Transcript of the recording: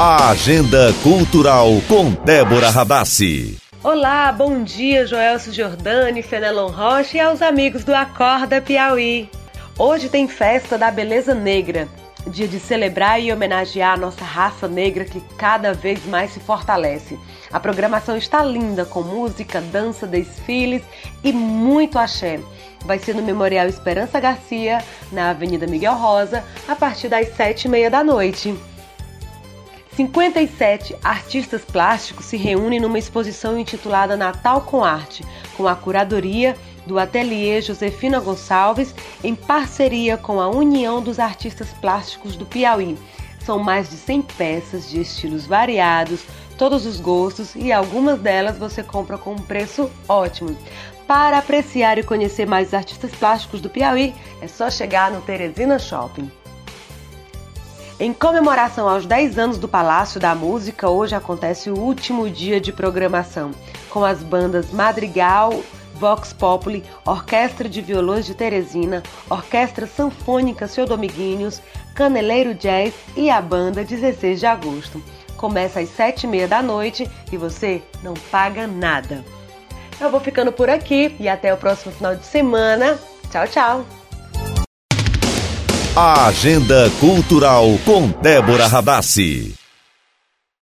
A Agenda Cultural com Débora Radassi. Olá, bom dia, Joelso Jordani, Fenelon Rocha e aos amigos do Acorda Piauí. Hoje tem festa da beleza negra, dia de celebrar e homenagear a nossa raça negra que cada vez mais se fortalece. A programação está linda com música, dança, desfiles e muito axé. Vai ser no Memorial Esperança Garcia, na Avenida Miguel Rosa, a partir das sete e meia da noite. 57 artistas plásticos se reúnem numa exposição intitulada Natal com Arte, com a curadoria do Ateliê Josefina Gonçalves, em parceria com a União dos Artistas Plásticos do Piauí. São mais de 100 peças de estilos variados, todos os gostos e algumas delas você compra com um preço ótimo. Para apreciar e conhecer mais artistas plásticos do Piauí, é só chegar no Teresina Shopping. Em comemoração aos 10 anos do Palácio da Música, hoje acontece o último dia de programação, com as bandas Madrigal, Vox Populi, Orquestra de Violões de Teresina, Orquestra Sanfônica Seu Domiguinhos, Caneleiro Jazz e a banda 16 de agosto. Começa às 7h30 da noite e você não paga nada. Eu vou ficando por aqui e até o próximo final de semana. Tchau, tchau! A Agenda Cultural com Débora Radassi.